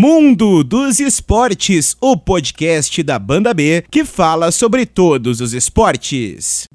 Mundo dos Esportes, o podcast da Banda B que fala sobre todos os esportes.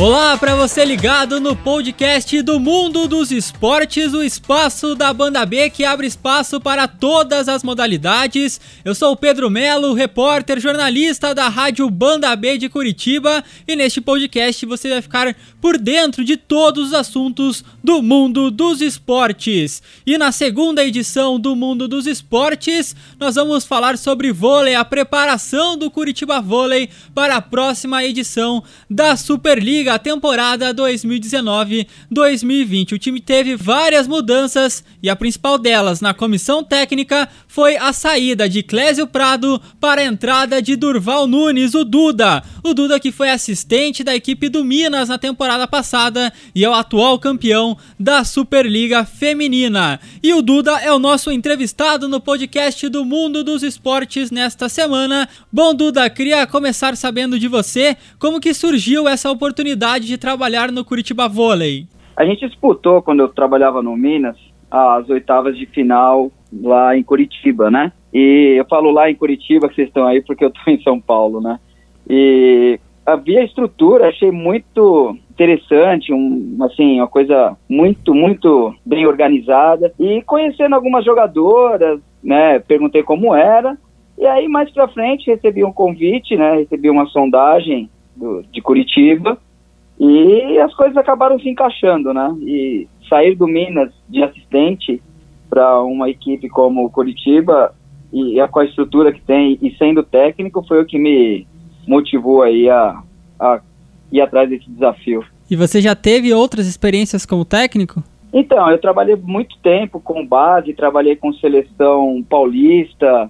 Olá para você ligado no podcast do Mundo dos Esportes, o espaço da Banda B que abre espaço para todas as modalidades. Eu sou o Pedro Melo, repórter, jornalista da Rádio Banda B de Curitiba, e neste podcast você vai ficar por dentro de todos os assuntos do mundo dos esportes. E na segunda edição do Mundo dos Esportes, nós vamos falar sobre vôlei, a preparação do Curitiba Vôlei para a próxima edição da Superliga a temporada 2019-2020. O time teve várias mudanças e a principal delas na comissão técnica foi a saída de Clésio Prado para a entrada de Durval Nunes, o Duda. O Duda que foi assistente da equipe do Minas na temporada passada e é o atual campeão da Superliga Feminina. E o Duda é o nosso entrevistado no podcast do Mundo dos Esportes nesta semana. Bom, Duda, queria começar sabendo de você como que surgiu essa oportunidade oportunidade de trabalhar no Curitiba Vôlei? A gente disputou, quando eu trabalhava no Minas, as oitavas de final lá em Curitiba, né? E eu falo lá em Curitiba, que vocês estão aí, porque eu estou em São Paulo, né? E havia estrutura, achei muito interessante, um, assim, uma coisa muito, muito bem organizada. E conhecendo algumas jogadoras, né, perguntei como era. E aí, mais pra frente, recebi um convite, né, recebi uma sondagem do, de Curitiba e as coisas acabaram se encaixando, né? E sair do Minas de assistente para uma equipe como o Curitiba e, e com a estrutura que tem e sendo técnico foi o que me motivou aí a, a ir atrás desse desafio. E você já teve outras experiências como técnico? Então, eu trabalhei muito tempo com base, trabalhei com seleção paulista,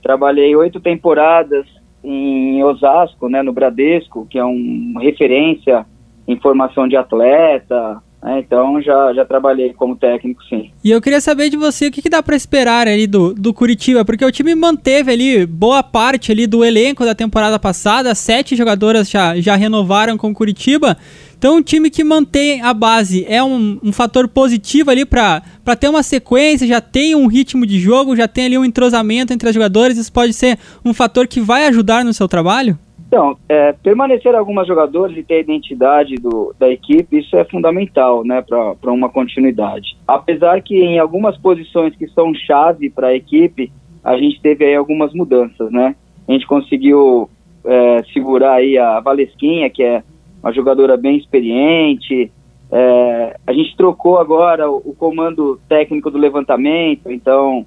trabalhei oito temporadas em Osasco, né, no Bradesco, que é uma referência informação de atleta, né? então já, já trabalhei como técnico, sim. E eu queria saber de você o que, que dá para esperar ali do, do Curitiba, porque o time manteve ali boa parte ali do elenco da temporada passada, sete jogadoras já, já renovaram com o Curitiba. Então, um time que mantém a base é um, um fator positivo ali para ter uma sequência, já tem um ritmo de jogo, já tem ali um entrosamento entre as jogadoras. Isso pode ser um fator que vai ajudar no seu trabalho? Então, é, permanecer algumas jogadores e ter a identidade do, da equipe, isso é fundamental, né, para uma continuidade. Apesar que em algumas posições que são chave para a equipe, a gente teve aí algumas mudanças, né? A gente conseguiu é, segurar aí a Valesquinha, que é uma jogadora bem experiente. É, a gente trocou agora o, o, comando técnico do levantamento, então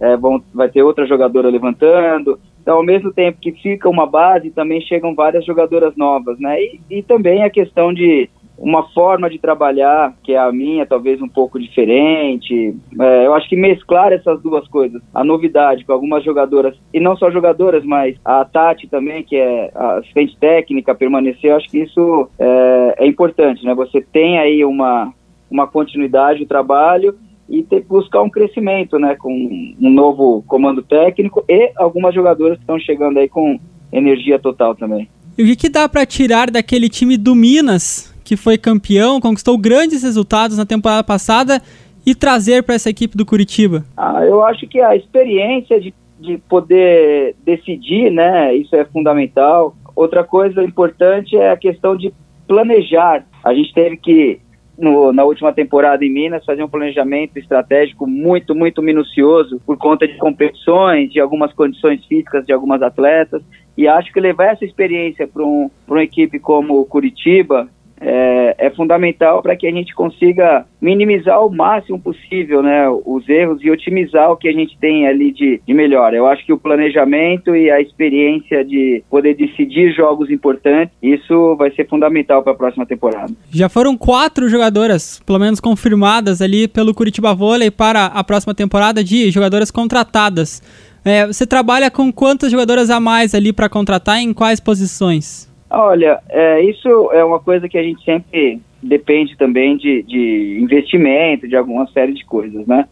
é, vão, vai ter outra jogadora levantando. Então, ao mesmo tempo que fica uma base, também chegam várias jogadoras novas, né? E, e também a questão de uma forma de trabalhar que é a minha, talvez um pouco diferente. É, eu acho que mesclar essas duas coisas, a novidade com algumas jogadoras, e não só jogadoras, mas a Tati também, que é assistente técnica, permanecer, eu acho que isso é, é importante, né? Você tem aí uma, uma continuidade do trabalho e ter que buscar um crescimento, né, com um novo comando técnico e algumas jogadoras que estão chegando aí com energia total também. E o que, que dá para tirar daquele time do Minas, que foi campeão, conquistou grandes resultados na temporada passada, e trazer para essa equipe do Curitiba? Ah, eu acho que a experiência de, de poder decidir, né, isso é fundamental. Outra coisa importante é a questão de planejar. A gente teve que no, na última temporada em Minas, fazer um planejamento estratégico muito, muito minucioso por conta de competições, de algumas condições físicas de algumas atletas. E acho que levar essa experiência para um, uma equipe como Curitiba, é, é fundamental para que a gente consiga minimizar o máximo possível né, os erros e otimizar o que a gente tem ali de, de melhor. Eu acho que o planejamento e a experiência de poder decidir jogos importantes, isso vai ser fundamental para a próxima temporada. Já foram quatro jogadoras, pelo menos confirmadas ali pelo Curitiba Vôlei para a próxima temporada de jogadoras contratadas. É, você trabalha com quantas jogadoras a mais ali para contratar em quais posições? Olha, é, isso é uma coisa que a gente sempre depende também de, de investimento, de alguma série de coisas, né?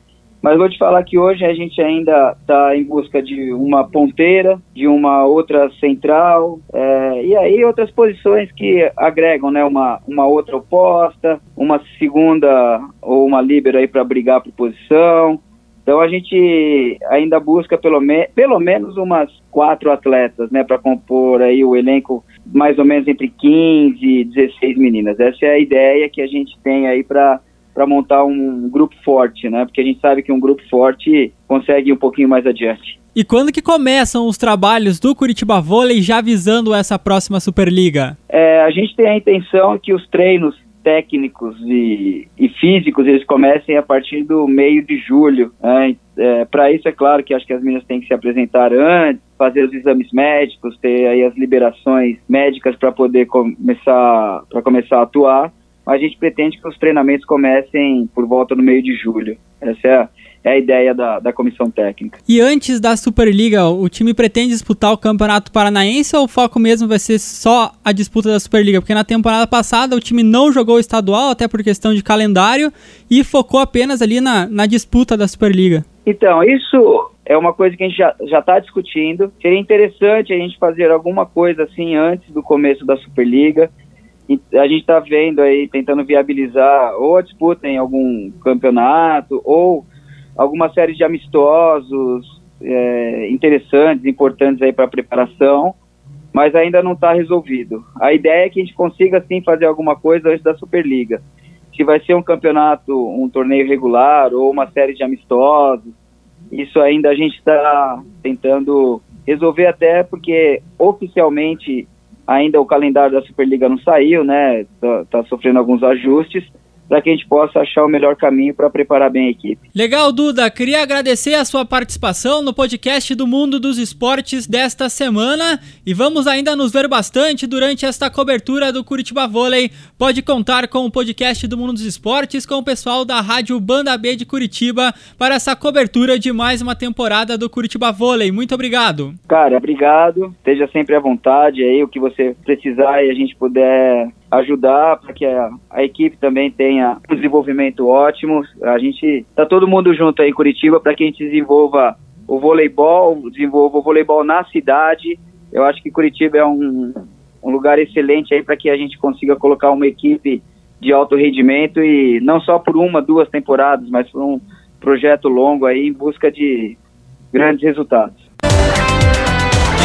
Mas vou te falar que hoje a gente ainda está em busca de uma ponteira, de uma outra central, é, e aí outras posições que agregam né, uma, uma outra oposta, uma segunda ou uma líbero aí para brigar por posição. a gente ainda busca pelo, me pelo menos umas quatro atletas, né, para compor aí o elenco mais ou menos entre 15 e 16 meninas. Essa é a ideia que a gente tem aí para para montar um grupo forte, né? Porque a gente sabe que um grupo forte consegue ir um pouquinho mais adiante. E quando que começam os trabalhos do Curitiba Vôlei já visando essa próxima Superliga? É, a gente tem a intenção que os treinos técnicos e, e, físicos eles comecem a partir do meio de julho. Né? É, Para isso, é claro que acho que as meninas têm que se apresentar antes, fazer os exames médicos, ter aí as liberações médicas para poder começar para começar a atuar. Mas a gente pretende que os treinamentos comecem por volta no meio de julho. Essa é a, é a ideia da, da comissão técnica. E antes da Superliga, o time pretende disputar o Campeonato Paranaense ou o foco mesmo vai ser só a disputa da Superliga? Porque na temporada passada o time não jogou o estadual, até por questão de calendário, e focou apenas ali na, na disputa da Superliga. Então, isso é uma coisa que a gente já está discutindo. Seria interessante a gente fazer alguma coisa assim antes do começo da Superliga. A gente está vendo aí, tentando viabilizar ou a disputa em algum campeonato, ou alguma série de amistosos é, interessantes, importantes aí para a preparação, mas ainda não está resolvido. A ideia é que a gente consiga sim fazer alguma coisa antes da Superliga. Se vai ser um campeonato, um torneio regular ou uma série de amistosos, isso ainda a gente está tentando resolver até porque oficialmente ainda o calendário da Superliga não saiu, né? Está tá sofrendo alguns ajustes para que a gente possa achar o melhor caminho para preparar bem a equipe. Legal, Duda. Queria agradecer a sua participação no podcast do Mundo dos Esportes desta semana e vamos ainda nos ver bastante durante esta cobertura do Curitiba Vôlei. Pode contar com o podcast do Mundo dos Esportes com o pessoal da Rádio Banda B de Curitiba para essa cobertura de mais uma temporada do Curitiba Vôlei. Muito obrigado. Cara, obrigado. Esteja sempre à vontade aí, o que você precisar e a gente puder ajudar para que a, a, equipe também tenha um desenvolvimento ótimo. A gente tá todo mundo junto aí em Curitiba para que a gente desenvolva o voleibol, desenvolva o voleibol na cidade. Eu acho que Curitiba é um, um lugar excelente aí para que a gente consiga colocar uma equipe de alto rendimento e não só por uma, duas temporadas, mas por um projeto longo aí em busca de grandes resultados.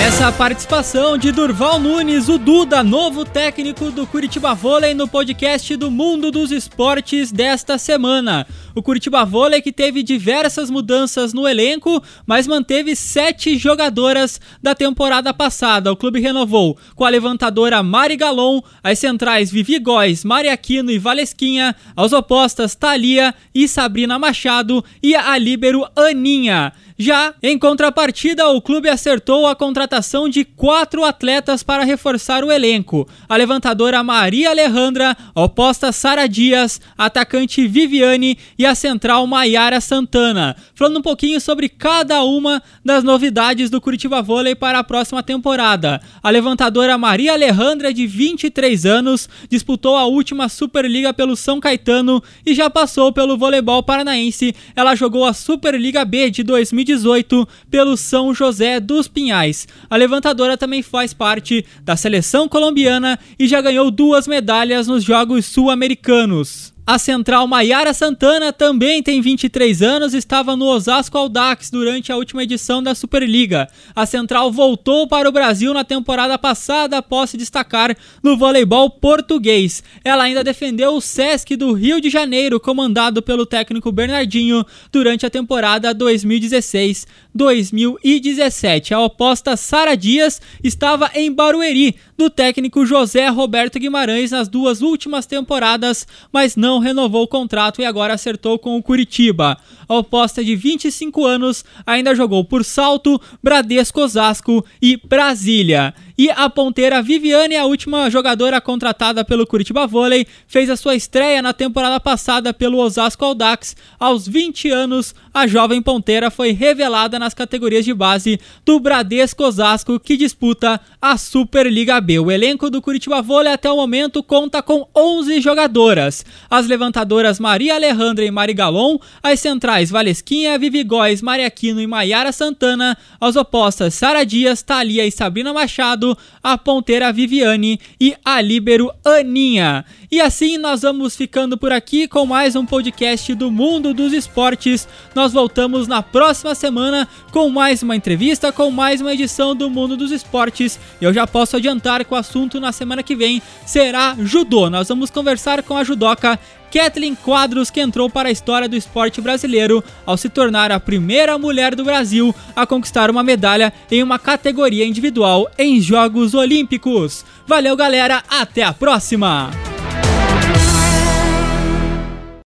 Essa participação de Durval Nunes, o Duda, novo técnico do Curitiba Vôlei no podcast do Mundo dos Esportes desta semana. O Curitiba Vôlei que teve diversas mudanças no elenco, mas manteve sete jogadoras da temporada passada. O clube renovou com a levantadora Mari Galon, as centrais Vivi Góes, Mari Aquino e Valesquinha, as opostas Thalia e Sabrina Machado e a líbero Aninha. Já em contrapartida, o clube acertou a contratação de quatro atletas para reforçar o elenco: a levantadora Maria Alejandra, a oposta Sara Dias, a atacante Viviane e a central Maiara Santana. Falando um pouquinho sobre cada uma das novidades do Curitiba Vôlei para a próxima temporada. A levantadora Maria Alejandra, de 23 anos, disputou a última Superliga pelo São Caetano e já passou pelo voleibol paranaense. Ela jogou a Superliga B de 2018 2018 pelo São José dos Pinhais. A levantadora também faz parte da seleção colombiana e já ganhou duas medalhas nos Jogos Sul-Americanos. A central Maiara Santana também tem 23 anos estava no Osasco Aldax durante a última edição da Superliga. A central voltou para o Brasil na temporada passada após se destacar no voleibol português. Ela ainda defendeu o Sesc do Rio de Janeiro, comandado pelo técnico Bernardinho, durante a temporada 2016-2017. A oposta Sara Dias estava em Barueri, do técnico José Roberto Guimarães nas duas últimas temporadas, mas não renovou o contrato e agora acertou com o Curitiba. A oposta de 25 anos ainda jogou por Salto, Bradesco Osasco e Brasília. E a ponteira Viviane, a última jogadora contratada pelo Curitiba Vôlei, fez a sua estreia na temporada passada pelo Osasco Aldax. Aos 20 anos, a jovem ponteira foi revelada nas categorias de base do Bradesco Osasco, que disputa a Superliga B. O elenco do Curitiba Vôlei até o momento conta com 11 jogadoras. As levantadoras Maria Alejandra e Mari Galon, as centrais Valesquinha, Vivi Góes, Maria Aquino e Maiara Santana, as opostas Sara Dias, Thalia e Sabrina Machado, A ponteira Viviane e a líbero Aninha. E assim nós vamos ficando por aqui com mais um podcast do Mundo dos Esportes. Nós voltamos na próxima semana com mais uma entrevista, com mais uma edição do Mundo dos Esportes. Eu já posso adiantar que o assunto na semana que vem será judô. Nós vamos conversar com a judoca Kathleen Quadros, que entrou para a história do esporte brasileiro ao se tornar a primeira mulher do Brasil a conquistar uma medalha em uma categoria individual em Jogos Olímpicos. Valeu, galera, até a próxima!